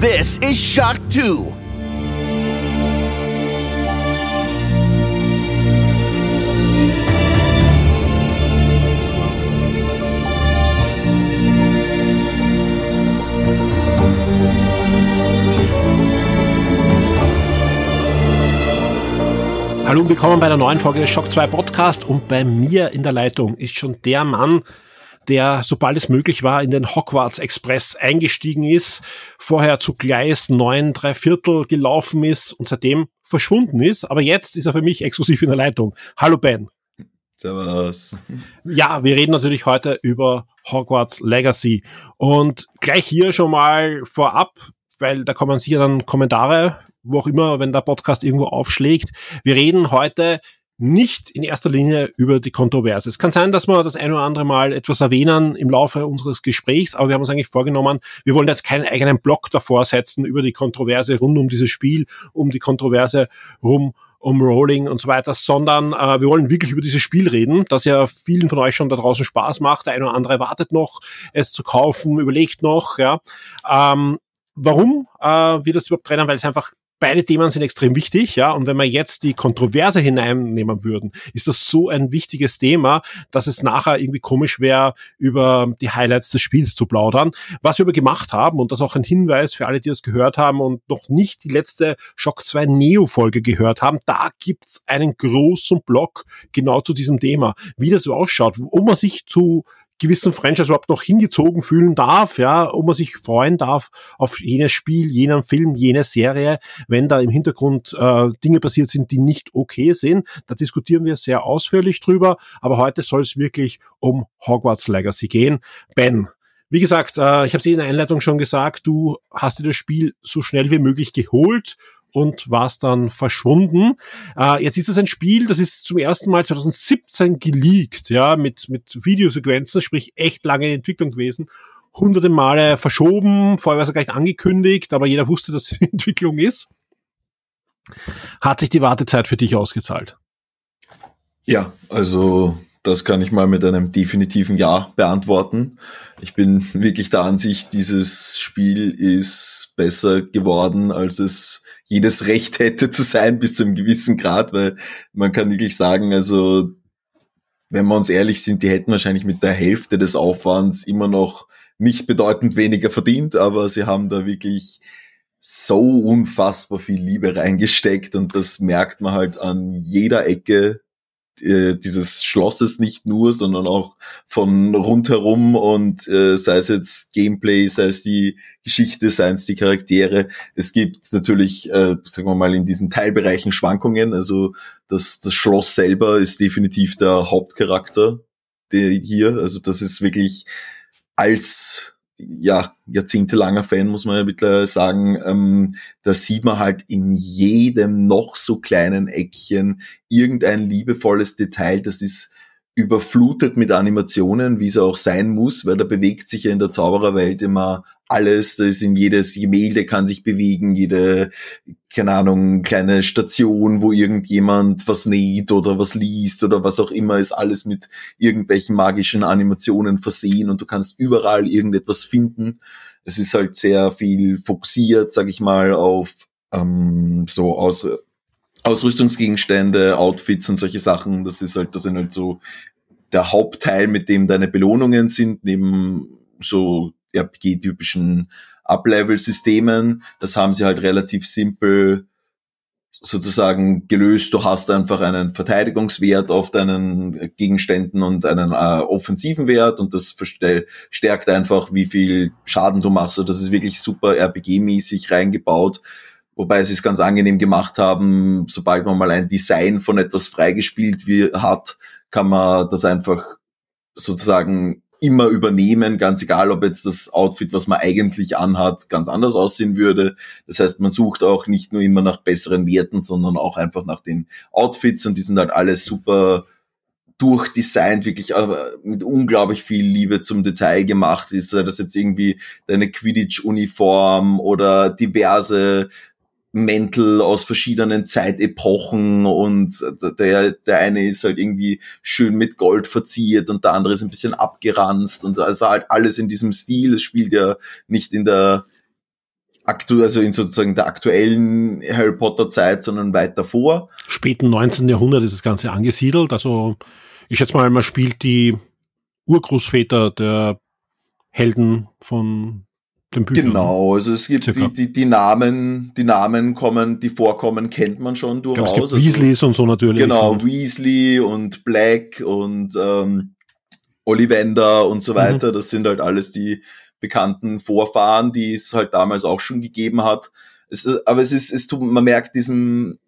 This is Shock 2. Hallo und willkommen bei einer neuen Folge des Shock 2 Podcast und bei mir in der Leitung ist schon der Mann, der, sobald es möglich war, in den Hogwarts Express eingestiegen ist, vorher zu Gleis 9 3 Viertel gelaufen ist und seitdem verschwunden ist. Aber jetzt ist er für mich exklusiv in der Leitung. Hallo Ben. Servus. Ja, wir reden natürlich heute über Hogwarts Legacy. Und gleich hier schon mal vorab, weil da kommen sicher dann Kommentare, wo auch immer, wenn der Podcast irgendwo aufschlägt. Wir reden heute nicht in erster Linie über die Kontroverse. Es kann sein, dass wir das ein oder andere Mal etwas erwähnen im Laufe unseres Gesprächs, aber wir haben uns eigentlich vorgenommen, wir wollen jetzt keinen eigenen Blog davor setzen über die Kontroverse rund um dieses Spiel, um die Kontroverse rum um Rolling und so weiter, sondern äh, wir wollen wirklich über dieses Spiel reden, das ja vielen von euch schon da draußen Spaß macht. Der eine oder andere wartet noch, es zu kaufen, überlegt noch. Ja. Ähm, warum äh, wir das überhaupt trennen? Weil es einfach beide Themen sind extrem wichtig, ja. Und wenn wir jetzt die Kontroverse hineinnehmen würden, ist das so ein wichtiges Thema, dass es nachher irgendwie komisch wäre, über die Highlights des Spiels zu plaudern. Was wir aber gemacht haben, und das auch ein Hinweis für alle, die das gehört haben und noch nicht die letzte Shock 2 Neo-Folge gehört haben, da gibt's einen großen Blog genau zu diesem Thema, wie das so ausschaut, wo man sich zu gewissen Franchise überhaupt noch hingezogen fühlen darf, ja, ob man sich freuen darf auf jenes Spiel, jenen Film, jene Serie, wenn da im Hintergrund äh, Dinge passiert sind, die nicht okay sind. Da diskutieren wir sehr ausführlich drüber, aber heute soll es wirklich um Hogwarts Legacy gehen. Ben, wie gesagt, äh, ich habe es in der Einleitung schon gesagt, du hast dir das Spiel so schnell wie möglich geholt und war es dann verschwunden. Äh, jetzt ist es ein Spiel, das ist zum ersten Mal 2017 geleakt, ja, mit, mit Videosequenzen, sprich echt lange in Entwicklung gewesen. Hunderte Male verschoben, vorher war es gar nicht angekündigt, aber jeder wusste, dass es Entwicklung ist. Hat sich die Wartezeit für dich ausgezahlt? Ja, also das kann ich mal mit einem definitiven Ja beantworten. Ich bin wirklich der Ansicht, dieses Spiel ist besser geworden, als es jedes Recht hätte zu sein bis zu einem gewissen Grad, weil man kann wirklich sagen, also wenn wir uns ehrlich sind, die hätten wahrscheinlich mit der Hälfte des Aufwands immer noch nicht bedeutend weniger verdient, aber sie haben da wirklich so unfassbar viel Liebe reingesteckt und das merkt man halt an jeder Ecke äh, dieses Schlosses nicht nur, sondern auch von rundherum und äh, sei es jetzt Gameplay, sei es die Geschichte, sei es die Charaktere. Es gibt natürlich, äh, sagen wir mal, in diesen Teilbereichen Schwankungen. Also das, das Schloss selber ist definitiv der Hauptcharakter der hier. Also das ist wirklich als ja, jahrzehntelanger Fan, muss man ja mittlerweile sagen, ähm, da sieht man halt in jedem noch so kleinen Eckchen irgendein liebevolles Detail, das ist überflutet mit Animationen, wie es auch sein muss, weil da bewegt sich ja in der Zaubererwelt immer alles, da ist in jedes Gemälde kann sich bewegen, jede, keine Ahnung, kleine Station, wo irgendjemand was näht oder was liest oder was auch immer, ist alles mit irgendwelchen magischen Animationen versehen und du kannst überall irgendetwas finden. Es ist halt sehr viel fokussiert, sag ich mal, auf ähm, so Aus Ausrüstungsgegenstände, Outfits und solche Sachen. Das ist halt, das sind halt so der Hauptteil, mit dem deine Belohnungen sind, neben so RPG-typischen Up-Level-Systemen. Das haben sie halt relativ simpel sozusagen gelöst. Du hast einfach einen Verteidigungswert auf deinen Gegenständen und einen äh, offensiven Wert und das stärkt einfach, wie viel Schaden du machst. Und das ist wirklich super RPG-mäßig reingebaut. Wobei sie es ganz angenehm gemacht haben, sobald man mal ein Design von etwas freigespielt hat, kann man das einfach sozusagen immer übernehmen, ganz egal, ob jetzt das Outfit, was man eigentlich anhat, ganz anders aussehen würde. Das heißt, man sucht auch nicht nur immer nach besseren Werten, sondern auch einfach nach den Outfits und die sind halt alles super durchdesignt, wirklich mit unglaublich viel Liebe zum Detail gemacht ist. Das jetzt irgendwie deine Quidditch-Uniform oder diverse Mäntel aus verschiedenen Zeitepochen und der, der eine ist halt irgendwie schön mit Gold verziert und der andere ist ein bisschen abgeranzt und also halt alles in diesem Stil. Es spielt ja nicht in der aktu also in sozusagen der aktuellen Harry Potter Zeit, sondern weit davor. Späten 19. Jahrhundert ist das Ganze angesiedelt. Also ich schätze mal, man spielt die Urgroßväter der Helden von den Büchern. Genau, also es gibt die, die, die Namen, die Namen kommen, die vorkommen, kennt man schon durchaus. Glaub, es gibt also, Weasleys und so natürlich. Genau, und Weasley und Black und ähm, Ollivander und so mhm. weiter. Mhm. Das sind halt alles die bekannten Vorfahren, die es halt damals auch schon gegeben hat. Es, aber es ist, es tut, man merkt diesem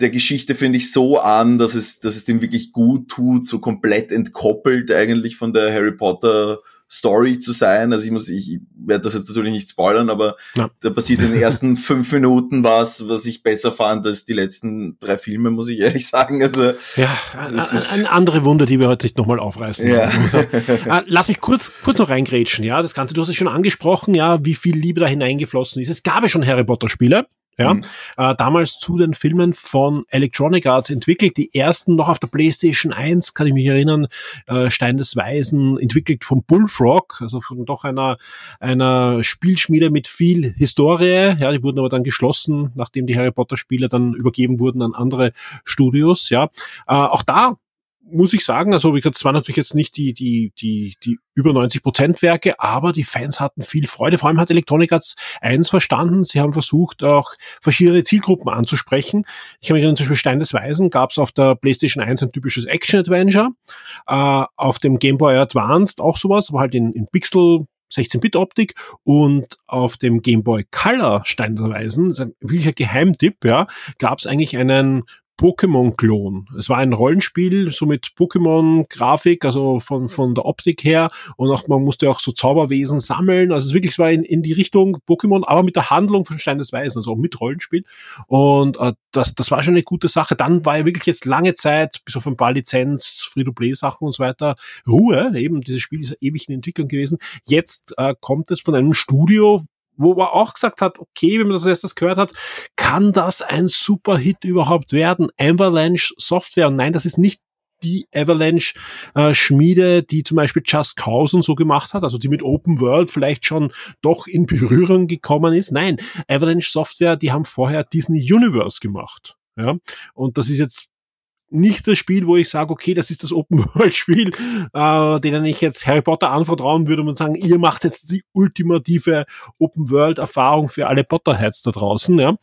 der Geschichte finde ich so an, dass es, dass es dem wirklich gut tut, so komplett entkoppelt eigentlich von der Harry Potter Story zu sein. Also ich muss, ich werde das jetzt natürlich nicht spoilern, aber ja. da passiert in den ersten fünf Minuten was, was ich besser fand als die letzten drei Filme, muss ich ehrlich sagen. Also ja, eine andere Wunde, die wir heute nicht nochmal aufreißen. Ja. Ah, lass mich kurz, kurz noch reingrätschen. Ja, das Ganze, du hast es schon angesprochen, ja, wie viel Liebe da hineingeflossen ist. Es gab ja schon Harry Potter Spiele. Ja, mhm. äh, damals zu den Filmen von Electronic Arts entwickelt. Die ersten noch auf der PlayStation 1, kann ich mich erinnern, äh, Stein des Weisen, entwickelt von Bullfrog, also von doch einer, einer Spielschmiede mit viel Historie. Ja, die wurden aber dann geschlossen, nachdem die Harry Potter Spiele dann übergeben wurden an andere Studios. Ja, äh, auch da muss ich sagen, also wie gesagt, es waren natürlich jetzt nicht die, die, die, die über 90 Prozent Werke, aber die Fans hatten viel Freude. Vor allem hat Electronic Arts eins verstanden. Sie haben versucht, auch verschiedene Zielgruppen anzusprechen. Ich habe mich erinnern, zum Beispiel Stein des Weisen gab es auf der PlayStation 1 ein typisches Action-Adventure. Äh, auf dem Game Boy Advanced auch sowas, aber halt in, in Pixel 16-Bit-Optik und auf dem Game Boy Color Stein der Weisen, das ist ein wirklicher Geheimtipp, ja, gab es eigentlich einen Pokémon-Klon. Es war ein Rollenspiel, so mit Pokémon-Grafik, also von, von der Optik her. Und auch man musste auch so Zauberwesen sammeln. Also es wirklich war in, in die Richtung Pokémon, aber mit der Handlung von Stein des Weisen, also auch mit Rollenspiel. Und äh, das, das war schon eine gute Sache. Dann war ja wirklich jetzt lange Zeit, bis auf ein paar Lizenz, Free-to-Play-Sachen und so weiter, Ruhe. Eben, dieses Spiel ist ewig in Entwicklung gewesen. Jetzt äh, kommt es von einem Studio, wo man auch gesagt hat, okay, wenn man das erstes gehört hat, kann das ein super Hit überhaupt werden? Avalanche Software. Und nein, das ist nicht die Avalanche-Schmiede, äh, die zum Beispiel Just Cause und so gemacht hat, also die mit Open World vielleicht schon doch in Berührung gekommen ist. Nein, Avalanche Software, die haben vorher Disney Universe gemacht. Ja, und das ist jetzt nicht das Spiel, wo ich sage, okay, das ist das Open-World-Spiel, äh, denen ich jetzt Harry Potter anvertrauen würde und sagen, ihr macht jetzt die ultimative Open-World-Erfahrung für alle Potterheads da draußen, ja.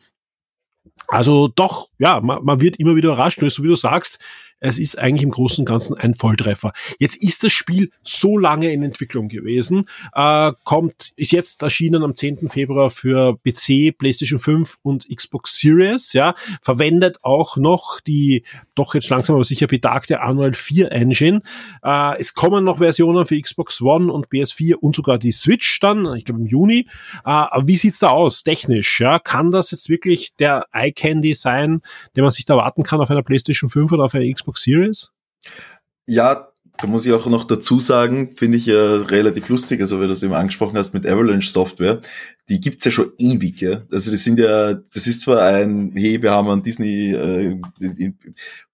Also doch, ja, man, man wird immer wieder überrascht, so wie du sagst, es ist eigentlich im Großen und Ganzen ein Volltreffer. Jetzt ist das Spiel so lange in Entwicklung gewesen, äh, kommt, ist jetzt erschienen am 10. Februar für PC, PlayStation 5 und Xbox Series, ja, verwendet auch noch die doch jetzt langsam aber sicher betagte Unreal 4 Engine. Äh, es kommen noch Versionen für Xbox One und PS4 und sogar die Switch dann, ich glaube im Juni. Äh, aber wie sieht's da aus, technisch? Ja, kann das jetzt wirklich der Eye Candy sein, den man sich da erwarten kann auf einer PlayStation 5 oder auf einer Xbox Series? Ja, da muss ich auch noch dazu sagen, finde ich ja relativ lustig, also weil du das eben angesprochen hast mit Avalanche Software, die gibt's ja schon ewig, ja. Also das sind ja, das ist zwar ein, hey, wir haben an Disney äh,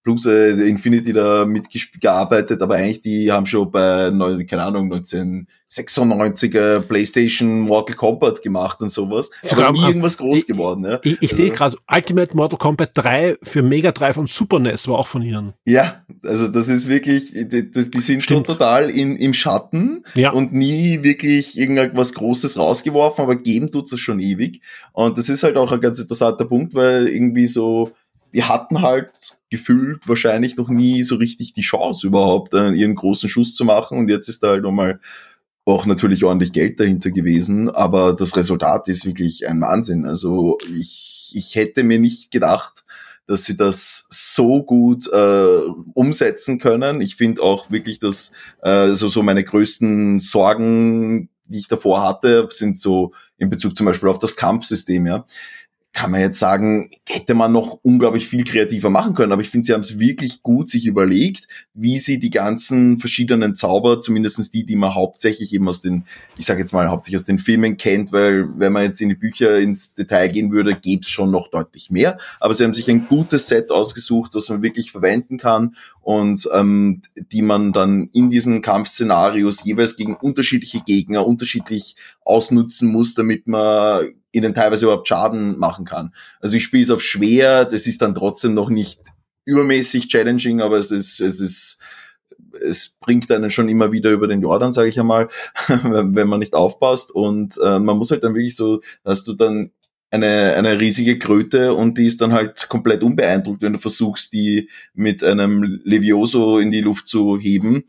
Plus äh, Infinity da mitgearbeitet, aber eigentlich die haben schon bei, keine Ahnung, 1996er PlayStation Mortal Kombat gemacht und sowas. Sogar nie irgendwas groß ich, geworden. Ja. Ich, ich also, sehe gerade, Ultimate Mortal Kombat 3 für Mega Drive und Super NES war auch von ihnen. Ja, also das ist wirklich, die, die sind Stimmt. so total in, im Schatten ja. und nie wirklich irgendwas Großes rausgeworfen, aber geben tut's es schon ewig. Und das ist halt auch ein ganz interessanter Punkt, weil irgendwie so die hatten halt gefühlt wahrscheinlich noch nie so richtig die Chance überhaupt, äh, ihren großen Schuss zu machen. Und jetzt ist da halt nochmal auch natürlich ordentlich Geld dahinter gewesen, aber das Resultat ist wirklich ein Wahnsinn. Also ich, ich hätte mir nicht gedacht, dass sie das so gut äh, umsetzen können. Ich finde auch wirklich, dass äh, so, so meine größten Sorgen, die ich davor hatte, sind so in Bezug zum Beispiel auf das Kampfsystem, ja kann man jetzt sagen, hätte man noch unglaublich viel kreativer machen können. Aber ich finde, sie haben es wirklich gut sich überlegt, wie sie die ganzen verschiedenen Zauber, zumindestens die, die man hauptsächlich eben aus den, ich sage jetzt mal, hauptsächlich aus den Filmen kennt, weil wenn man jetzt in die Bücher ins Detail gehen würde, gäbe es schon noch deutlich mehr. Aber sie haben sich ein gutes Set ausgesucht, was man wirklich verwenden kann und ähm, die man dann in diesen Kampfszenarios jeweils gegen unterschiedliche Gegner unterschiedlich ausnutzen muss, damit man ihnen teilweise überhaupt Schaden machen kann. Also ich spiele es auf schwer, das ist dann trotzdem noch nicht übermäßig challenging, aber es ist, es ist, es bringt einen schon immer wieder über den Jordan, sage ich einmal, wenn man nicht aufpasst. Und äh, man muss halt dann wirklich so, dass du dann eine, eine riesige Kröte und die ist dann halt komplett unbeeindruckt, wenn du versuchst, die mit einem Levioso in die Luft zu heben.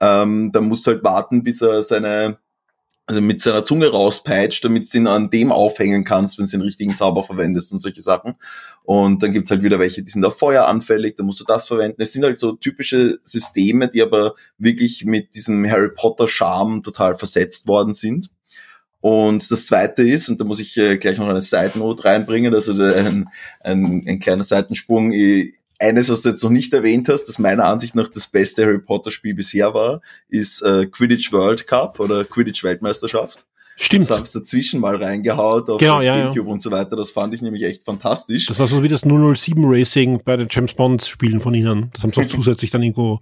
Ähm, dann musst du halt warten, bis er seine also mit seiner Zunge rauspeitscht, damit du ihn an dem aufhängen kannst, wenn du den richtigen Zauber verwendest und solche Sachen. Und dann gibt's halt wieder welche, die sind auf Feuer anfällig, da musst du das verwenden. Es sind halt so typische Systeme, die aber wirklich mit diesem Harry Potter Charme total versetzt worden sind. Und das zweite ist, und da muss ich äh, gleich noch eine Side Note reinbringen, also ein, ein, ein kleiner Seitensprung, eines, was du jetzt noch nicht erwähnt hast, das meiner Ansicht nach das beste Harry Potter Spiel bisher war, ist äh, Quidditch World Cup oder Quidditch Weltmeisterschaft. Stimmt. Das haben sie dazwischen mal reingehaut auf genau, ja, GameCube ja. und so weiter. Das fand ich nämlich echt fantastisch. Das war so wie das 007 Racing bei den James Bond Spielen von ihnen. Das haben sie auch zusätzlich dann irgendwo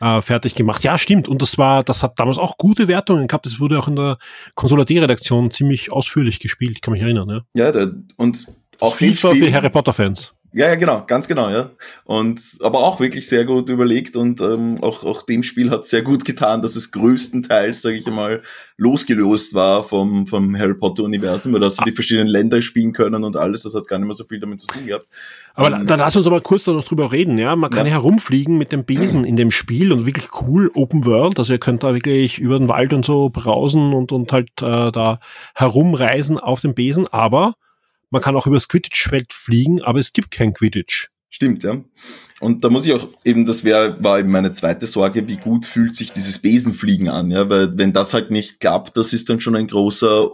äh, fertig gemacht. Ja, stimmt. Und das war, das hat damals auch gute Wertungen gehabt. Das wurde auch in der Konsolidierredaktion ziemlich ausführlich gespielt. Ich kann mich erinnern. Ja, ja der, und auch FIFA für Harry Potter Fans. Ja, ja, genau, ganz genau, ja. Und aber auch wirklich sehr gut überlegt und ähm, auch, auch dem Spiel hat sehr gut getan, dass es größtenteils, sage ich einmal, losgelöst war vom, vom Harry Potter-Universum, weil dass sie die verschiedenen Länder spielen können und alles, das hat gar nicht mehr so viel damit zu tun gehabt. Aber ähm, da lass uns aber kurz noch drüber reden, ja. Man kann ja. herumfliegen mit dem Besen in dem Spiel und wirklich cool Open World. Also ihr könnt da wirklich über den Wald und so brausen und, und halt äh, da herumreisen auf dem Besen, aber man kann auch übers Quidditch-Feld fliegen, aber es gibt kein Quidditch. Stimmt, ja. Und da muss ich auch eben, das wäre, war eben meine zweite Sorge, wie gut fühlt sich dieses Besenfliegen an, ja, weil wenn das halt nicht klappt, das ist dann schon ein großer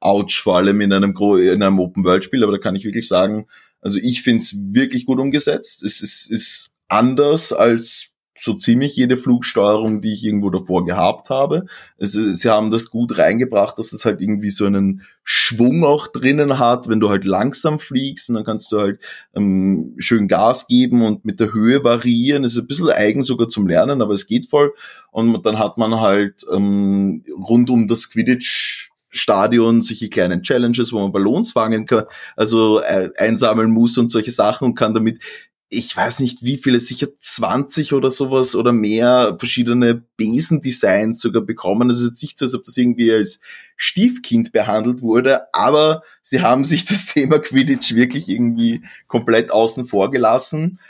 Ouch, vor allem in einem, in einem Open-World-Spiel, aber da kann ich wirklich sagen, also ich finde es wirklich gut umgesetzt. Es ist, ist anders als so ziemlich jede Flugsteuerung, die ich irgendwo davor gehabt habe. Also, sie haben das gut reingebracht, dass es halt irgendwie so einen Schwung auch drinnen hat, wenn du halt langsam fliegst und dann kannst du halt ähm, schön Gas geben und mit der Höhe variieren. Das ist ein bisschen eigen sogar zum Lernen, aber es geht voll. Und dann hat man halt ähm, rund um das Quidditch Stadion solche kleinen Challenges, wo man Ballons fangen kann, also äh, einsammeln muss und solche Sachen und kann damit ich weiß nicht wie viele, sicher 20 oder sowas oder mehr verschiedene Besendesigns sogar bekommen. Es ist jetzt nicht so, als ob das irgendwie als Stiefkind behandelt wurde, aber sie haben sich das Thema Quidditch wirklich irgendwie komplett außen vor gelassen.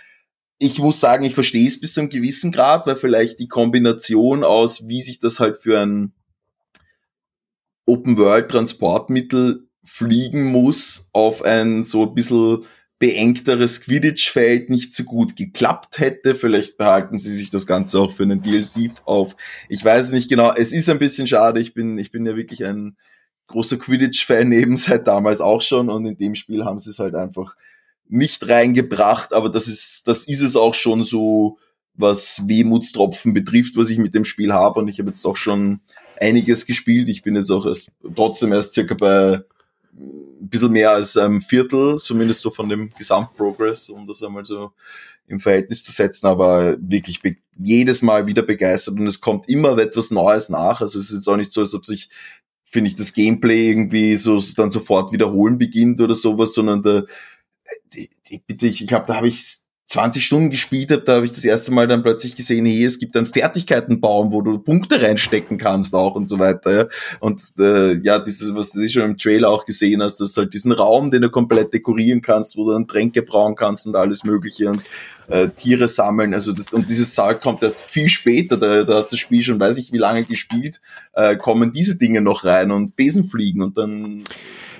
Ich muss sagen, ich verstehe es bis zu einem gewissen Grad, weil vielleicht die Kombination aus, wie sich das halt für ein Open-World-Transportmittel fliegen muss, auf ein so ein bisschen beengteres Quidditch-Feld nicht so gut geklappt hätte. Vielleicht behalten sie sich das Ganze auch für einen DLC auf. Ich weiß nicht genau. Es ist ein bisschen schade. Ich bin, ich bin ja wirklich ein großer Quidditch-Fan eben seit damals auch schon und in dem Spiel haben sie es halt einfach nicht reingebracht, aber das ist, das ist es auch schon so, was Wehmutstropfen betrifft, was ich mit dem Spiel habe und ich habe jetzt auch schon einiges gespielt. Ich bin jetzt auch erst, trotzdem erst circa bei ein bisschen mehr als ein Viertel, zumindest so von dem Gesamtprogress, um das einmal so im Verhältnis zu setzen, aber wirklich jedes Mal wieder begeistert und es kommt immer etwas Neues nach. Also es ist jetzt auch nicht so, als ob sich, finde ich, das Gameplay irgendwie so dann sofort wiederholen beginnt oder sowas, sondern da, die, die, bitte, ich, ich glaube, da habe ich 20 Stunden gespielt habe, da habe ich das erste Mal dann plötzlich gesehen, hey, es gibt einen Fertigkeitenbaum, wo du Punkte reinstecken kannst auch und so weiter. Ja. Und äh, ja, dieses, was du schon im Trailer auch gesehen hast, das ist halt diesen Raum, den du komplett dekorieren kannst, wo du dann Tränke brauen kannst und alles Mögliche und äh, Tiere sammeln. Also das, und dieses Zeug kommt erst viel später, da, da hast das Spiel schon, weiß ich wie lange gespielt, äh, kommen diese Dinge noch rein und Besen fliegen und dann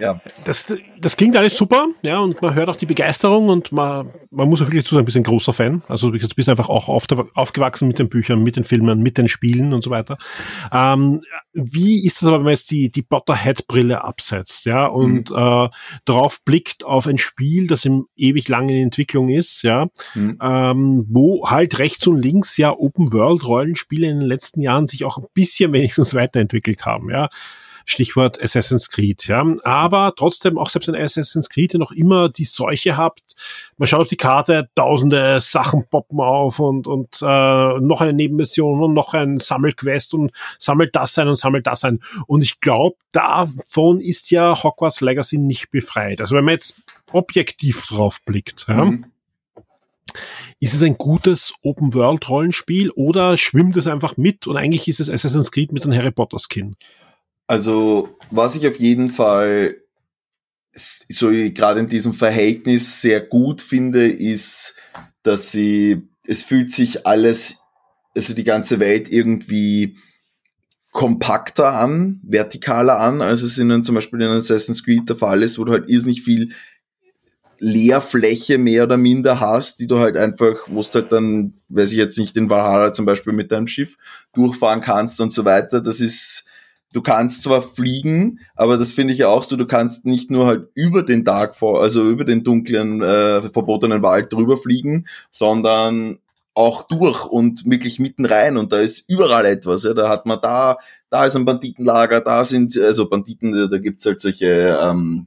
ja. Das, das klingt alles super, ja, und man hört auch die Begeisterung und man, man muss auch wirklich zu sein, ein bisschen großer Fan. Also du bist einfach auch auf, aufgewachsen mit den Büchern, mit den Filmen, mit den Spielen und so weiter. Ähm, wie ist das aber, wenn man jetzt die, die Potterhead-Brille absetzt, ja, und mhm. äh, drauf blickt auf ein Spiel, das im ewig langen Entwicklung ist, ja, mhm. ähm, wo halt rechts und links ja Open-World-Rollenspiele in den letzten Jahren sich auch ein bisschen wenigstens weiterentwickelt haben, ja. Stichwort Assassin's Creed, ja. Aber trotzdem auch selbst ein Assassin's Creed, der noch immer die Seuche habt. Man schaut auf die Karte, tausende Sachen poppen auf und, und äh, noch eine Nebenmission und noch ein Sammelquest und sammelt das ein und sammelt das ein. Und ich glaube, davon ist ja Hogwarts Legacy nicht befreit. Also wenn man jetzt objektiv drauf blickt, ja. Mhm. Ist es ein gutes Open-World-Rollenspiel oder schwimmt es einfach mit und eigentlich ist es Assassin's Creed mit einem Harry Potter-Skin? Also, was ich auf jeden Fall so gerade in diesem Verhältnis sehr gut finde, ist, dass sie, es fühlt sich alles, also die ganze Welt irgendwie kompakter an, vertikaler an, als es in zum Beispiel in Assassin's Creed der Fall ist, wo du halt irrsinnig viel Leerfläche mehr oder minder hast, die du halt einfach, wo du halt dann, weiß ich jetzt nicht, in Valhalla zum Beispiel mit deinem Schiff durchfahren kannst und so weiter. Das ist, du kannst zwar fliegen, aber das finde ich auch so, du kannst nicht nur halt über den Darkfall, also über den dunklen, äh, verbotenen Wald drüber fliegen, sondern auch durch und wirklich mitten rein und da ist überall etwas. Ja, da hat man da, da ist ein Banditenlager, da sind, also Banditen, da gibt's halt solche, ähm,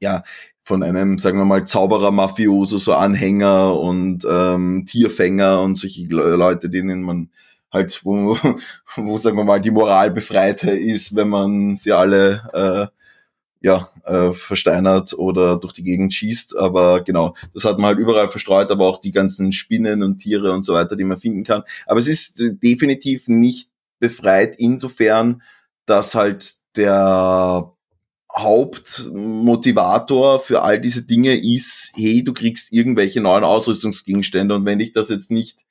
ja, von einem, sagen wir mal, Zauberer, Mafioso, so Anhänger und ähm, Tierfänger und solche Leute, denen man halt, wo, wo sagen wir mal, die Moral befreite ist, wenn man sie alle äh, ja, äh, versteinert oder durch die Gegend schießt. Aber genau, das hat man halt überall verstreut, aber auch die ganzen Spinnen und Tiere und so weiter, die man finden kann. Aber es ist definitiv nicht befreit insofern, dass halt der Hauptmotivator für all diese Dinge ist, hey, du kriegst irgendwelche neuen Ausrüstungsgegenstände und wenn dich das jetzt nicht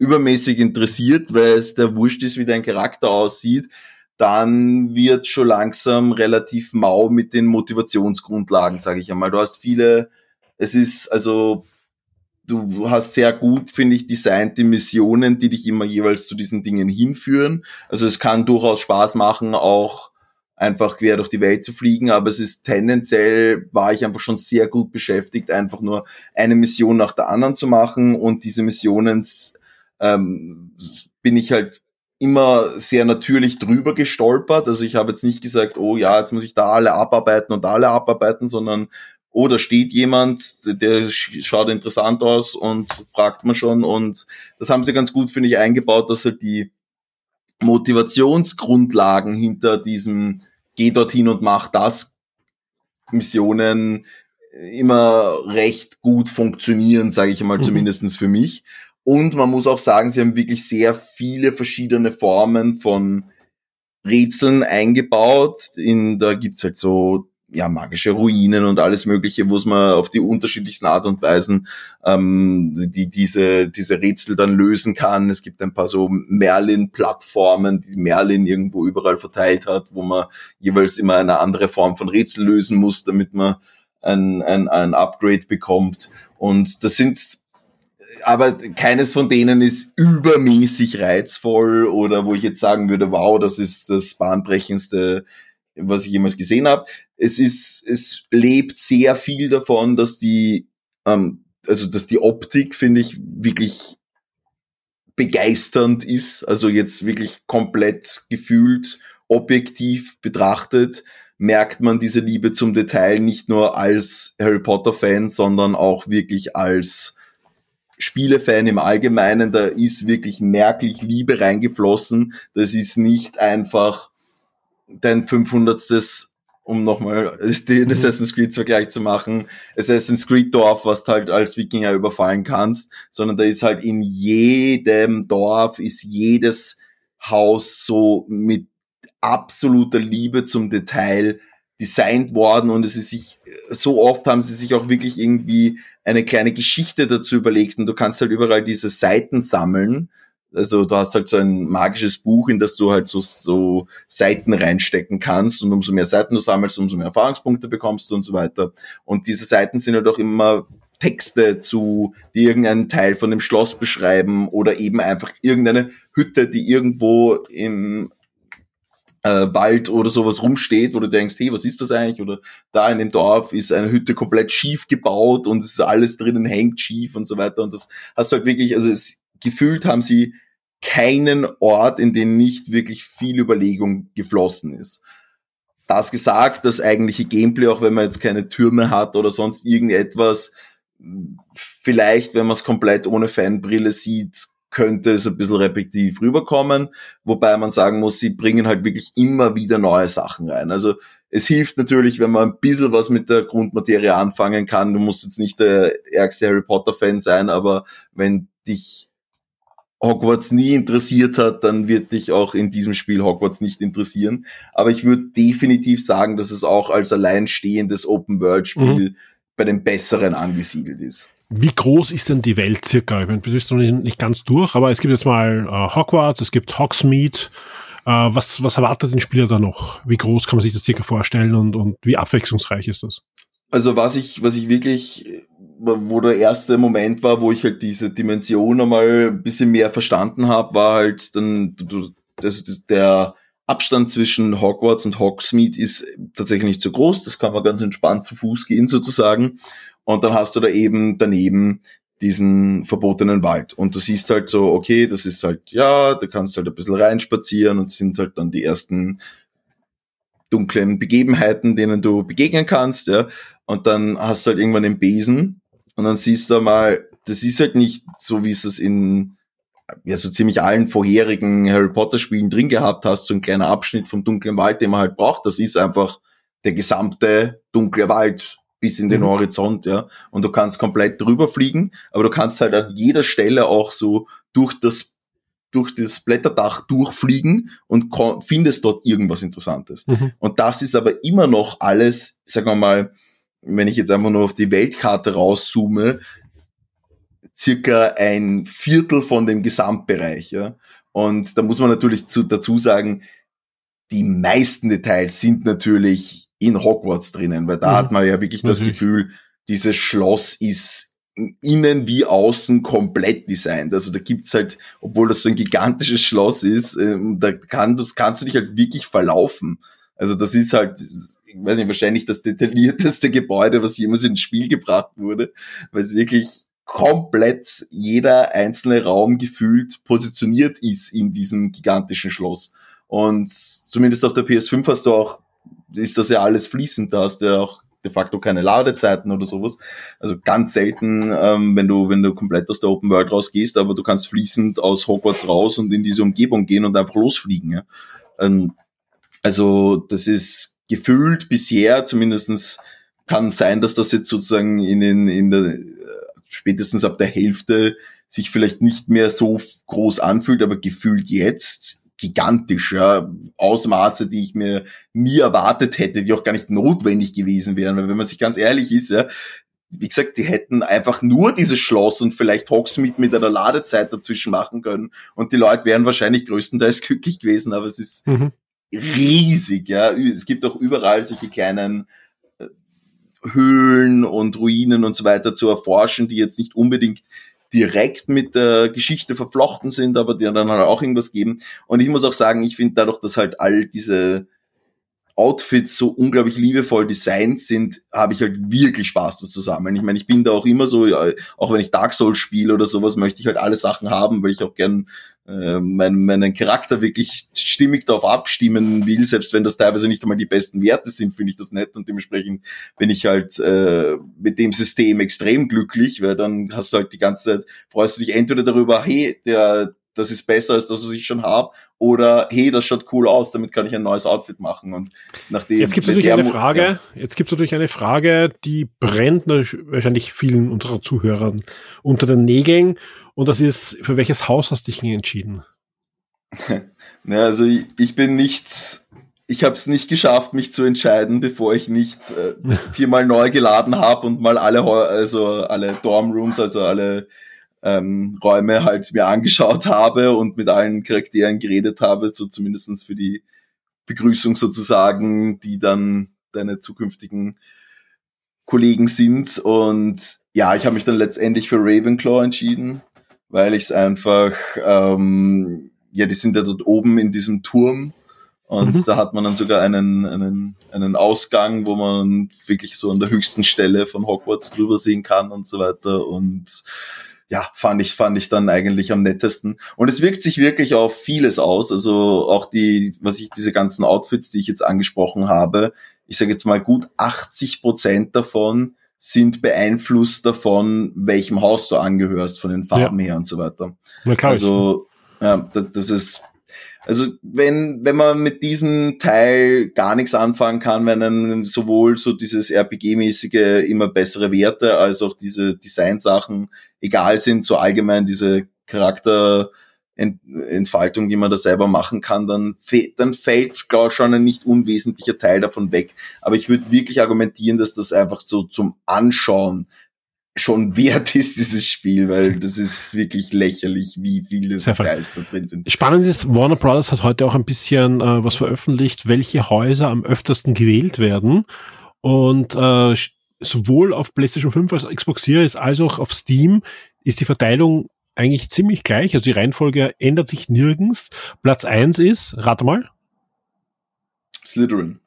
übermäßig interessiert, weil es der Wurscht ist, wie dein Charakter aussieht, dann wird schon langsam relativ mau mit den Motivationsgrundlagen, sage ich einmal. Du hast viele, es ist also du hast sehr gut, finde ich, designt die Missionen, die dich immer jeweils zu diesen Dingen hinführen. Also es kann durchaus Spaß machen, auch einfach quer durch die Welt zu fliegen, aber es ist tendenziell, war ich einfach schon sehr gut beschäftigt, einfach nur eine Mission nach der anderen zu machen und diese Missionen ähm, bin ich halt immer sehr natürlich drüber gestolpert. Also ich habe jetzt nicht gesagt, oh ja, jetzt muss ich da alle abarbeiten und alle abarbeiten, sondern oh, da steht jemand, der schaut interessant aus und fragt man schon. Und das haben sie ganz gut, finde ich, eingebaut, dass halt die Motivationsgrundlagen hinter diesem Geh dorthin und mach das Missionen immer recht gut funktionieren, sage ich mal, mhm. zumindestens für mich. Und man muss auch sagen, sie haben wirklich sehr viele verschiedene Formen von Rätseln eingebaut. In, da gibt's halt so ja, magische Ruinen und alles Mögliche, wo man auf die unterschiedlichsten Art und Weisen ähm, die diese, diese Rätsel dann lösen kann. Es gibt ein paar so Merlin-Plattformen, die Merlin irgendwo überall verteilt hat, wo man jeweils immer eine andere Form von Rätsel lösen muss, damit man ein, ein, ein Upgrade bekommt. Und das sind aber keines von denen ist übermäßig reizvoll oder wo ich jetzt sagen würde, wow, das ist das bahnbrechendste, was ich jemals gesehen habe. Es ist, es lebt sehr viel davon, dass die, ähm, also dass die Optik finde ich wirklich begeisternd ist, also jetzt wirklich komplett gefühlt, objektiv betrachtet, merkt man diese Liebe zum Detail nicht nur als Harry Potter Fan, sondern auch wirklich als Spielefan im Allgemeinen, da ist wirklich merklich Liebe reingeflossen. Das ist nicht einfach dein 500 um nochmal den mhm. Assassin's Creed Vergleich zu machen, Assassin's Creed Dorf, was du halt als Wikinger überfallen kannst, sondern da ist halt in jedem Dorf ist jedes Haus so mit absoluter Liebe zum Detail designt worden und es ist sich, so oft haben sie sich auch wirklich irgendwie eine kleine Geschichte dazu überlegt und du kannst halt überall diese Seiten sammeln. Also du hast halt so ein magisches Buch, in das du halt so, so Seiten reinstecken kannst und umso mehr Seiten du sammelst, umso mehr Erfahrungspunkte bekommst du und so weiter. Und diese Seiten sind halt auch immer Texte zu, die irgendeinen Teil von dem Schloss beschreiben oder eben einfach irgendeine Hütte, die irgendwo im äh, Wald oder sowas rumsteht, wo du denkst, hey, was ist das eigentlich? Oder da in dem Dorf ist eine Hütte komplett schief gebaut und es ist alles drinnen hängt schief und so weiter. Und das hast du halt wirklich, also es, gefühlt haben sie keinen Ort, in dem nicht wirklich viel Überlegung geflossen ist. Das gesagt, das eigentliche Gameplay, auch wenn man jetzt keine Türme hat oder sonst irgendetwas, vielleicht, wenn man es komplett ohne Fanbrille sieht, könnte es ein bisschen repetitiv rüberkommen, wobei man sagen muss, sie bringen halt wirklich immer wieder neue Sachen rein. Also es hilft natürlich, wenn man ein bisschen was mit der Grundmaterie anfangen kann. Du musst jetzt nicht der ärgste Harry Potter Fan sein, aber wenn dich Hogwarts nie interessiert hat, dann wird dich auch in diesem Spiel Hogwarts nicht interessieren. Aber ich würde definitiv sagen, dass es auch als alleinstehendes Open-World-Spiel mhm. bei den besseren angesiedelt ist. Wie groß ist denn die Welt circa? Ich meine, du bist noch nicht, ganz durch, aber es gibt jetzt mal äh, Hogwarts, es gibt Hogsmeade. Äh, was, was erwartet den Spieler da noch? Wie groß kann man sich das circa vorstellen und, und wie abwechslungsreich ist das? Also was ich, was ich wirklich, wo der erste Moment war, wo ich halt diese Dimension nochmal ein bisschen mehr verstanden habe, war halt dann das, das, der Abstand zwischen Hogwarts und Hogsmeade ist tatsächlich nicht so groß. Das kann man ganz entspannt zu Fuß gehen sozusagen. Und dann hast du da eben daneben diesen verbotenen Wald. Und du siehst halt so, okay, das ist halt, ja, da kannst du halt ein bisschen reinspazieren und sind halt dann die ersten dunklen Begebenheiten, denen du begegnen kannst, ja. Und dann hast du halt irgendwann den Besen und dann siehst du mal, das ist halt nicht so, wie es es in ja, so ziemlich allen vorherigen Harry Potter Spielen drin gehabt hast, so ein kleiner Abschnitt vom dunklen Wald, den man halt braucht. Das ist einfach der gesamte dunkle Wald bis in den mhm. Horizont, ja. Und du kannst komplett drüber fliegen, aber du kannst halt an jeder Stelle auch so durch das durch das Blätterdach durchfliegen und findest dort irgendwas Interessantes. Mhm. Und das ist aber immer noch alles, sagen wir mal, wenn ich jetzt einfach nur auf die Weltkarte rauszoome, circa ein Viertel von dem Gesamtbereich, ja. Und da muss man natürlich zu, dazu sagen, die meisten Details sind natürlich in Hogwarts drinnen, weil da mhm. hat man ja wirklich das Natürlich. Gefühl, dieses Schloss ist innen wie außen komplett designt. Also da gibt's halt, obwohl das so ein gigantisches Schloss ist, äh, da kann, das kannst du dich halt wirklich verlaufen. Also das ist halt, ich weiß nicht, wahrscheinlich das detaillierteste Gebäude, was jemals ins Spiel gebracht wurde, weil es wirklich komplett jeder einzelne Raum gefühlt positioniert ist in diesem gigantischen Schloss. Und zumindest auf der PS5 hast du auch ist das ja alles fließend. Da hast du ja auch de facto keine Ladezeiten oder sowas. Also ganz selten, ähm, wenn du, wenn du komplett aus der Open World rausgehst, aber du kannst fließend aus Hogwarts raus und in diese Umgebung gehen und einfach losfliegen. Ja? Ähm, also das ist gefühlt bisher, zumindestens kann sein, dass das jetzt sozusagen in, den, in der äh, spätestens ab der Hälfte sich vielleicht nicht mehr so groß anfühlt, aber gefühlt jetzt gigantisch, ja, Ausmaße, die ich mir nie erwartet hätte, die auch gar nicht notwendig gewesen wären. Weil wenn man sich ganz ehrlich ist, ja, wie gesagt, die hätten einfach nur dieses Schloss und vielleicht Hogsmeade mit einer Ladezeit dazwischen machen können und die Leute wären wahrscheinlich größtenteils glücklich gewesen, aber es ist mhm. riesig, ja. Es gibt auch überall solche kleinen äh, Höhlen und Ruinen und so weiter zu erforschen, die jetzt nicht unbedingt direkt mit der Geschichte verflochten sind, aber die dann halt auch irgendwas geben. Und ich muss auch sagen, ich finde dadurch, dass halt all diese Outfits so unglaublich liebevoll designt sind, habe ich halt wirklich Spaß, das zu sammeln. Ich meine, ich bin da auch immer so, ja, auch wenn ich Dark Souls spiele oder sowas, möchte ich halt alle Sachen haben, weil ich auch gern äh, mein, meinen Charakter wirklich stimmig darauf abstimmen will, selbst wenn das teilweise nicht einmal die besten Werte sind, finde ich das nett und dementsprechend bin ich halt äh, mit dem System extrem glücklich, weil dann hast du halt die ganze Zeit, freust du dich entweder darüber, hey, der das ist besser als das, was ich schon habe, oder hey, das schaut cool aus, damit kann ich ein neues Outfit machen. Und nachdem jetzt gibt es natürlich eine Frage, ja. jetzt gibt es natürlich eine Frage, die brennt wahrscheinlich vielen unserer Zuhörern unter den Nägeln, und das ist, für welches Haus hast du dich entschieden? Na, also ich, ich bin nichts ich habe es nicht geschafft, mich zu entscheiden, bevor ich nicht äh, viermal neu geladen habe und mal alle, also alle Dormrooms, also alle ähm, Räume halt mir angeschaut habe und mit allen Charakteren geredet habe, so zumindestens für die Begrüßung sozusagen, die dann deine zukünftigen Kollegen sind. Und ja, ich habe mich dann letztendlich für Ravenclaw entschieden, weil ich es einfach, ähm, ja, die sind ja dort oben in diesem Turm Und mhm. da hat man dann sogar einen, einen, einen Ausgang, wo man wirklich so an der höchsten Stelle von Hogwarts drüber sehen kann und so weiter. Und ja, fand ich, fand ich dann eigentlich am nettesten. Und es wirkt sich wirklich auf vieles aus. Also auch die, was ich, diese ganzen Outfits, die ich jetzt angesprochen habe, ich sage jetzt mal gut 80 Prozent davon sind beeinflusst davon, welchem Haus du angehörst, von den Farben ja. her und so weiter. Na klar, also, ja, das ist, also wenn, wenn man mit diesem Teil gar nichts anfangen kann, wenn dann sowohl so dieses RPG-mäßige immer bessere Werte als auch diese Designsachen egal sind, so allgemein diese Charakterentfaltung, die man da selber machen kann, dann, dann fällt, glaube ich, schon ein nicht unwesentlicher Teil davon weg. Aber ich würde wirklich argumentieren, dass das einfach so zum Anschauen schon wert ist, dieses Spiel, weil das ist wirklich lächerlich, wie viele Details da drin sind. Spannend ist, Warner Brothers hat heute auch ein bisschen äh, was veröffentlicht, welche Häuser am öftersten gewählt werden. Und äh, sowohl auf PlayStation 5 als Xbox Series als auch auf Steam ist die Verteilung eigentlich ziemlich gleich. Also die Reihenfolge ändert sich nirgends. Platz eins ist, rate mal. Slytherin.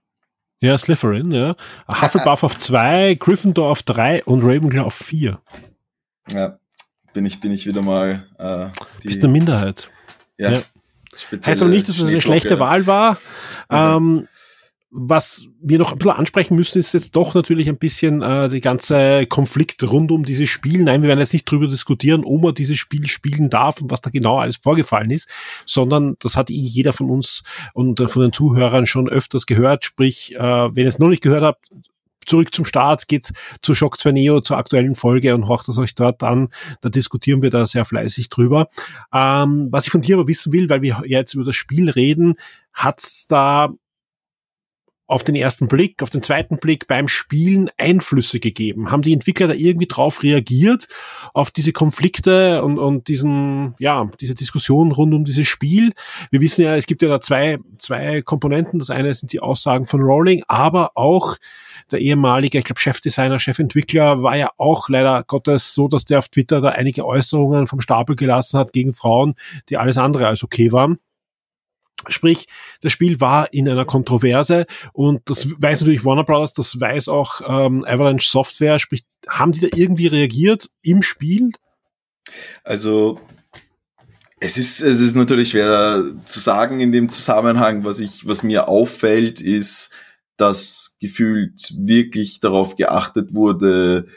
Ja, Slytherin, ja. Hufflepuff auf zwei, Gryffindor auf drei und Ravenclaw auf vier. Ja, bin ich, bin ich wieder mal äh, Bist eine Minderheit. Ja. ja. Heißt aber nicht, dass es eine schlechte Wahl war. Ähm, was wir noch ein bisschen ansprechen müssen, ist jetzt doch natürlich ein bisschen äh, die ganze Konflikt rund um dieses Spiel. Nein, wir werden jetzt nicht drüber diskutieren, ob man dieses Spiel spielen darf und was da genau alles vorgefallen ist, sondern das hat jeder von uns und äh, von den Zuhörern schon öfters gehört. Sprich, äh, wenn ihr es noch nicht gehört habt, zurück zum Start, geht zu Shock 2 Neo, zur aktuellen Folge und horcht das euch dort an. Da diskutieren wir da sehr fleißig drüber. Ähm, was ich von dir aber wissen will, weil wir jetzt über das Spiel reden, hat's da auf den ersten Blick, auf den zweiten Blick beim Spielen Einflüsse gegeben? Haben die Entwickler da irgendwie drauf reagiert, auf diese Konflikte und, und diesen, ja, diese Diskussion rund um dieses Spiel? Wir wissen ja, es gibt ja da zwei, zwei Komponenten. Das eine sind die Aussagen von Rowling, aber auch der ehemalige, ich glaube, Chefdesigner, Chefentwickler war ja auch leider Gottes so, dass der auf Twitter da einige Äußerungen vom Stapel gelassen hat gegen Frauen, die alles andere als okay waren. Sprich, das Spiel war in einer Kontroverse und das weiß natürlich Warner Brothers, das weiß auch ähm, Avalanche Software. Sprich, haben die da irgendwie reagiert im Spiel? Also es ist, es ist natürlich schwer zu sagen in dem Zusammenhang. Was ich, was mir auffällt, ist, dass gefühlt wirklich darauf geachtet wurde,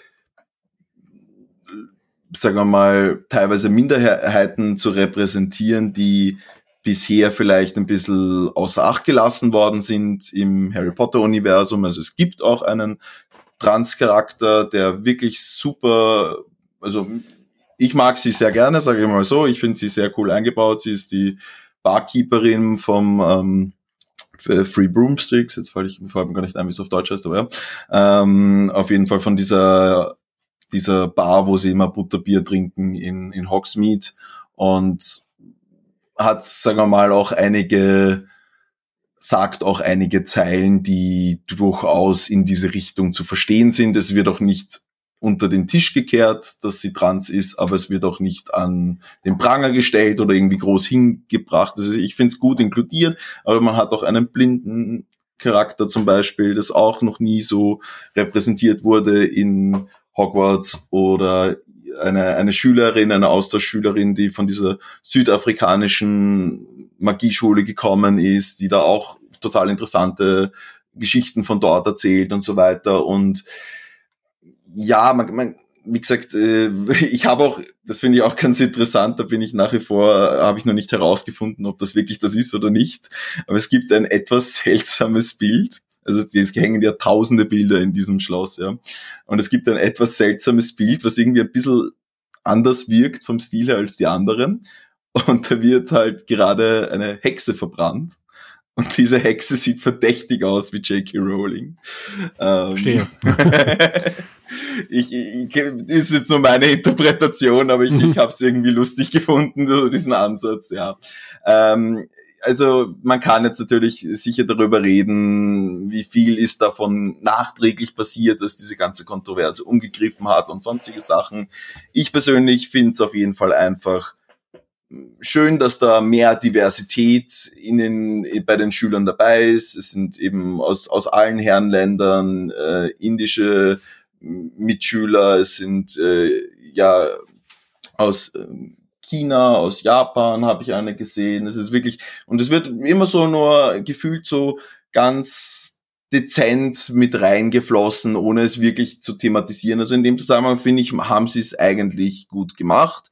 sagen wir mal, teilweise Minderheiten zu repräsentieren, die bisher vielleicht ein bisschen außer Acht gelassen worden sind im Harry Potter-Universum. Also es gibt auch einen Trans-Charakter, der wirklich super, also ich mag sie sehr gerne, sage ich mal so. Ich finde sie sehr cool eingebaut. Sie ist die Barkeeperin vom ähm, Free Broomsticks. Jetzt falle ich vor gar nicht ein, wie es auf Deutsch heißt, aber ja. Ähm, auf jeden Fall von dieser dieser Bar, wo sie immer Butterbier trinken in, in Hogsmeade. Und hat, sagen wir mal, auch einige, sagt auch einige Zeilen, die durchaus in diese Richtung zu verstehen sind. Es wird auch nicht unter den Tisch gekehrt, dass sie trans ist, aber es wird auch nicht an den Pranger gestellt oder irgendwie groß hingebracht. Also ich finde es gut inkludiert, aber man hat auch einen blinden Charakter zum Beispiel, das auch noch nie so repräsentiert wurde in Hogwarts oder eine, eine Schülerin, eine Austauschschülerin, die von dieser südafrikanischen Magieschule gekommen ist, die da auch total interessante Geschichten von dort erzählt und so weiter. Und ja, man, man, wie gesagt, äh, ich habe auch, das finde ich auch ganz interessant, da bin ich nach wie vor, habe ich noch nicht herausgefunden, ob das wirklich das ist oder nicht. Aber es gibt ein etwas seltsames Bild. Also es hängen ja tausende Bilder in diesem Schloss, ja. Und es gibt ein etwas seltsames Bild, was irgendwie ein bisschen anders wirkt vom Stil her als die anderen. Und da wird halt gerade eine Hexe verbrannt. Und diese Hexe sieht verdächtig aus wie J.K. Rowling. Ähm, Stehe. ich, ich, ist jetzt nur meine Interpretation, aber ich, ich habe es irgendwie lustig gefunden, diesen Ansatz, ja. Ähm, also man kann jetzt natürlich sicher darüber reden, wie viel ist davon nachträglich passiert, dass diese ganze Kontroverse umgegriffen hat und sonstige Sachen. Ich persönlich finde es auf jeden Fall einfach schön, dass da mehr Diversität in den, bei den Schülern dabei ist. Es sind eben aus, aus allen Herrenländern äh, indische Mitschüler, es sind äh, ja aus äh, China, aus Japan habe ich eine gesehen. Es ist wirklich, und es wird immer so nur gefühlt so ganz dezent mit reingeflossen, ohne es wirklich zu thematisieren. Also in dem Zusammenhang finde ich, haben sie es eigentlich gut gemacht.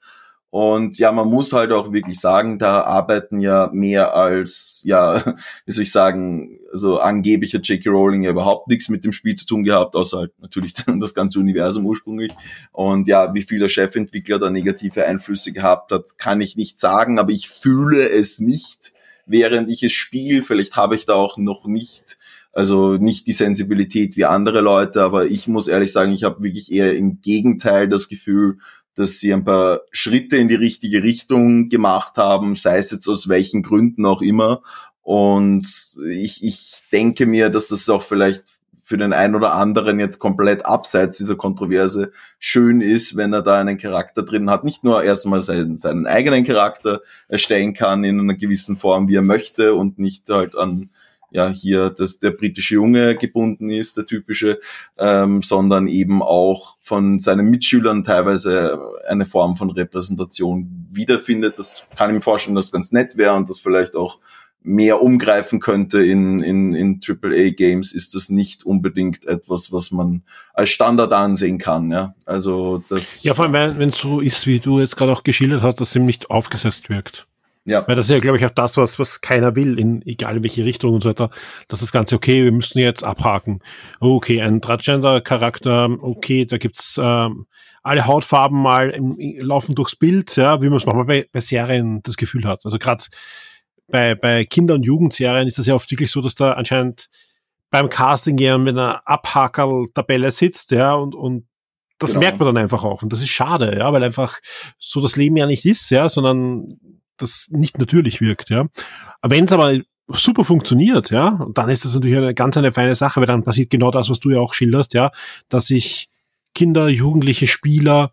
Und ja, man muss halt auch wirklich sagen, da arbeiten ja mehr als, ja, wie soll ich sagen, so angeblich hat J.K. Rowling ja überhaupt nichts mit dem Spiel zu tun gehabt, außer halt natürlich das ganze Universum ursprünglich. Und ja, wie viel der Chefentwickler da negative Einflüsse gehabt hat, kann ich nicht sagen, aber ich fühle es nicht, während ich es spiele. Vielleicht habe ich da auch noch nicht also nicht die Sensibilität wie andere Leute, aber ich muss ehrlich sagen, ich habe wirklich eher im Gegenteil das Gefühl, dass sie ein paar Schritte in die richtige Richtung gemacht haben, sei es jetzt aus welchen Gründen auch immer. Und ich, ich denke mir, dass das auch vielleicht für den einen oder anderen jetzt komplett abseits dieser Kontroverse schön ist, wenn er da einen Charakter drin hat. Nicht nur erstmal seinen, seinen eigenen Charakter erstellen kann in einer gewissen Form, wie er möchte und nicht halt an ja hier dass der britische Junge gebunden ist, der typische, ähm, sondern eben auch von seinen Mitschülern teilweise eine Form von Repräsentation wiederfindet. Das kann ich mir vorstellen, dass ganz nett wäre und das vielleicht auch mehr umgreifen könnte in, in, in AAA-Games, ist das nicht unbedingt etwas, was man als Standard ansehen kann. Ja, also das. Ja, vor allem, wenn es so ist, wie du jetzt gerade auch geschildert hast, dass es ihm nicht aufgesetzt wirkt. Ja. Weil das ist ja, glaube ich, auch das, was, was keiner will, in egal in welche Richtung und so weiter. Das ist das Ganze, okay, wir müssen jetzt abhaken. Okay, ein Transgender-Charakter, okay, da gibt's ähm, alle Hautfarben mal im, laufen durchs Bild, ja, wie man es manchmal bei, bei Serien das Gefühl hat. Also gerade bei, bei Kinder- und Jugendserien ist das ja oft wirklich so, dass da anscheinend beim Casting jemand mit einer Abhakerl-Tabelle sitzt, ja, und, und das genau. merkt man dann einfach auch. Und das ist schade, ja, weil einfach so das Leben ja nicht ist, ja, sondern das nicht natürlich wirkt, ja. Wenn es aber super funktioniert, ja, dann ist das natürlich eine ganz eine feine Sache, weil dann passiert genau das, was du ja auch schilderst, ja, dass sich Kinder, Jugendliche, Spieler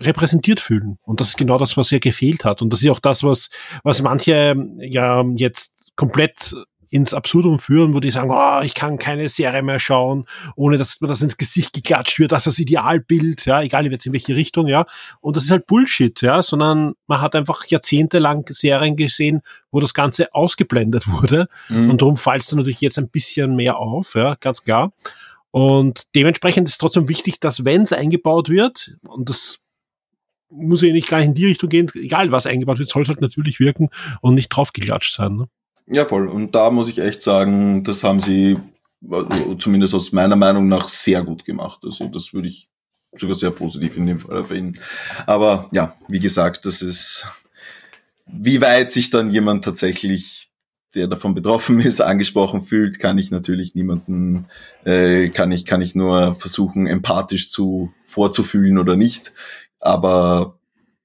repräsentiert fühlen. Und das ist genau das, was ja gefehlt hat. Und das ist auch das, was, was manche ja jetzt komplett ins Absurdum führen, wo die sagen, oh, ich kann keine Serie mehr schauen, ohne dass mir das ins Gesicht geklatscht wird, das ist das Idealbild, ja, egal jetzt in welche Richtung, ja. Und das ist halt Bullshit, ja, sondern man hat einfach jahrzehntelang Serien gesehen, wo das Ganze ausgeblendet wurde. Mhm. Und darum fällt es natürlich jetzt ein bisschen mehr auf, ja, ganz klar. Und dementsprechend ist trotzdem wichtig, dass wenn es eingebaut wird, und das muss ja nicht gleich in die Richtung gehen, egal was eingebaut wird, soll es halt natürlich wirken und nicht draufgeklatscht sein. Ne? Ja, voll. Und da muss ich echt sagen, das haben sie also zumindest aus meiner Meinung nach sehr gut gemacht. Also das würde ich sogar sehr positiv in dem Fall erwähnen. Aber ja, wie gesagt, das ist, wie weit sich dann jemand tatsächlich, der davon betroffen ist, angesprochen fühlt, kann ich natürlich niemanden, äh, kann ich, kann ich nur versuchen, empathisch zu vorzufühlen oder nicht. Aber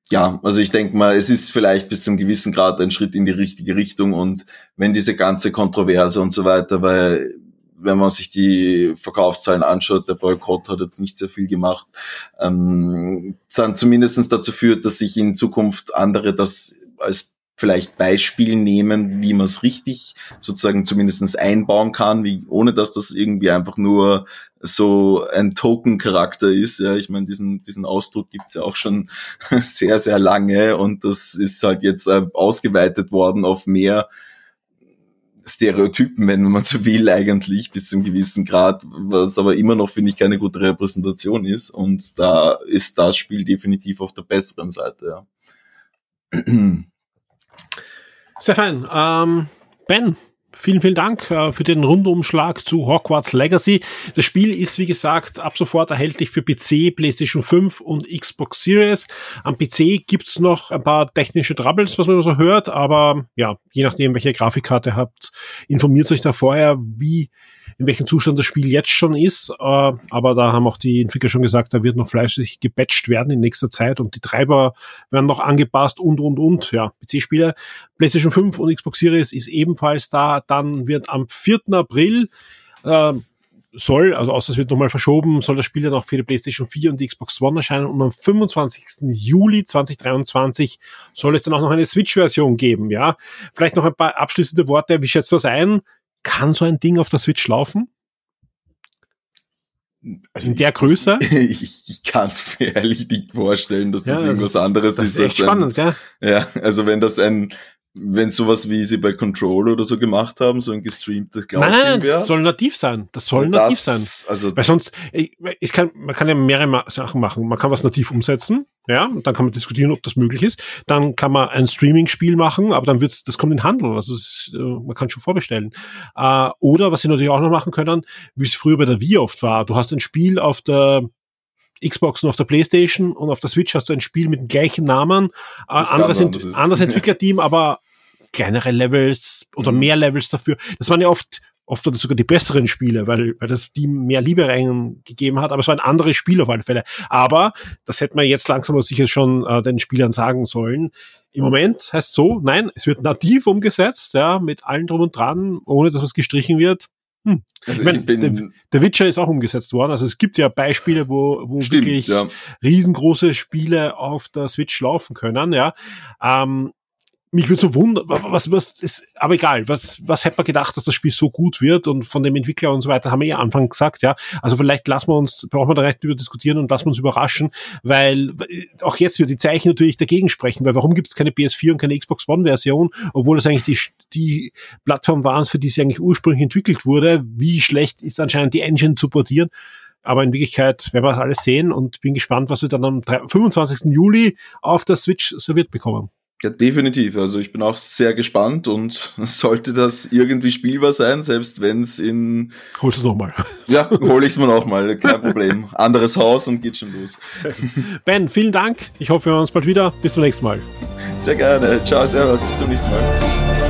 ja, also ich denke mal, es ist vielleicht bis zum gewissen Grad ein Schritt in die richtige Richtung und wenn diese ganze Kontroverse und so weiter, weil wenn man sich die Verkaufszahlen anschaut, der Boykott hat jetzt nicht sehr viel gemacht, ähm, dann zumindestens dazu führt, dass sich in Zukunft andere das als vielleicht Beispiel nehmen, wie man es richtig sozusagen zumindestens einbauen kann, wie, ohne dass das irgendwie einfach nur so ein Token-Charakter ist. Ja, ich meine, diesen, diesen Ausdruck gibt's ja auch schon sehr, sehr lange und das ist halt jetzt äh, ausgeweitet worden auf mehr Stereotypen, wenn man so will, eigentlich bis zum gewissen Grad, was aber immer noch, finde ich, keine gute Repräsentation ist. Und da ist das Spiel definitiv auf der besseren Seite, ja. Sehr fein. Ähm, ben, Vielen, vielen Dank äh, für den Rundumschlag zu Hogwarts Legacy. Das Spiel ist, wie gesagt, ab sofort erhältlich für PC, PlayStation 5 und Xbox Series. Am PC gibt's noch ein paar technische Troubles, was man so hört, aber ja, je nachdem, welche Grafikkarte ihr habt, informiert euch da vorher, wie in welchem Zustand das Spiel jetzt schon ist. Äh, aber da haben auch die Entwickler schon gesagt, da wird noch fleischig gepatcht werden in nächster Zeit und die Treiber werden noch angepasst und, und, und. Ja, PC-Spiele, PlayStation 5 und Xbox Series ist ebenfalls da. Dann wird am 4. April äh, soll, also außer es wird nochmal verschoben, soll das Spiel dann auch für die PlayStation 4 und die Xbox One erscheinen und am 25. Juli 2023 soll es dann auch noch eine Switch-Version geben, ja. Vielleicht noch ein paar abschließende Worte. Wie schätzt du das ein? Kann so ein Ding auf der Switch laufen? Also in der Größe? Ich, ich kann es mir ehrlich nicht vorstellen, dass das ja, irgendwas das anderes das ist. Das ist echt spannend, ein, gell? Ja, also wenn das ein wenn sowas wie sie bei Control oder so gemacht haben, so ein gestreamtes Cloud Nein, nein, das soll nativ sein. Das soll das, nativ sein. Also Weil sonst, ich kann, man kann ja mehrere Sachen machen. Man kann was nativ umsetzen, ja, und dann kann man diskutieren, ob das möglich ist. Dann kann man ein Streaming-Spiel machen, aber dann wird's, das kommt in Handel. Also ist, äh, man kann schon vorbestellen. Äh, oder was sie natürlich auch noch machen können, wie es früher bei der Wii oft war. Du hast ein Spiel auf der Xbox und auf der Playstation und auf der Switch hast du ein Spiel mit dem gleichen Namen, äh, anderes, ent anderes Entwicklerteam, aber kleinere Levels oder mhm. mehr Levels dafür. Das waren ja oft oft war das sogar die besseren Spiele, weil, weil das Team mehr Liebe reingegeben hat, aber es war ein anderes Spiel auf alle Fälle. Aber das hätte man jetzt langsam aber sicher schon äh, den Spielern sagen sollen. Im Moment heißt so, nein, es wird nativ umgesetzt, ja, mit allen drum und dran, ohne dass was gestrichen wird. Hm. Also ich mein, der, der, Witcher ist auch umgesetzt worden. Also es gibt ja Beispiele, wo, wo Stimmt, wirklich ja. riesengroße Spiele auf der Switch laufen können. Ja, ähm, mich würde so wundern, was, was ist, aber egal, was, was hätte man gedacht, dass das Spiel so gut wird und von dem Entwickler und so weiter haben wir ja Anfang gesagt, ja. Also vielleicht lassen wir uns, brauchen wir da recht über diskutieren und lassen wir uns überraschen, weil auch jetzt wird die Zeichen natürlich dagegen sprechen, weil warum gibt es keine PS4 und keine Xbox One Version, obwohl das eigentlich die, die Plattform war, für die sie eigentlich ursprünglich entwickelt wurde. Wie schlecht ist anscheinend die Engine zu portieren? Aber in Wirklichkeit werden wir das alles sehen und bin gespannt, was wir dann am 25. Juli auf der Switch serviert bekommen. Ja, definitiv. Also ich bin auch sehr gespannt und sollte das irgendwie spielbar sein, selbst wenn es in... Holst es nochmal. Ja, hol ich es mir nochmal, kein Problem. Anderes Haus und geht schon los. Ben, vielen Dank. Ich hoffe, wir hören uns bald wieder. Bis zum nächsten Mal. Sehr gerne. Ciao, servus. Bis zum nächsten Mal.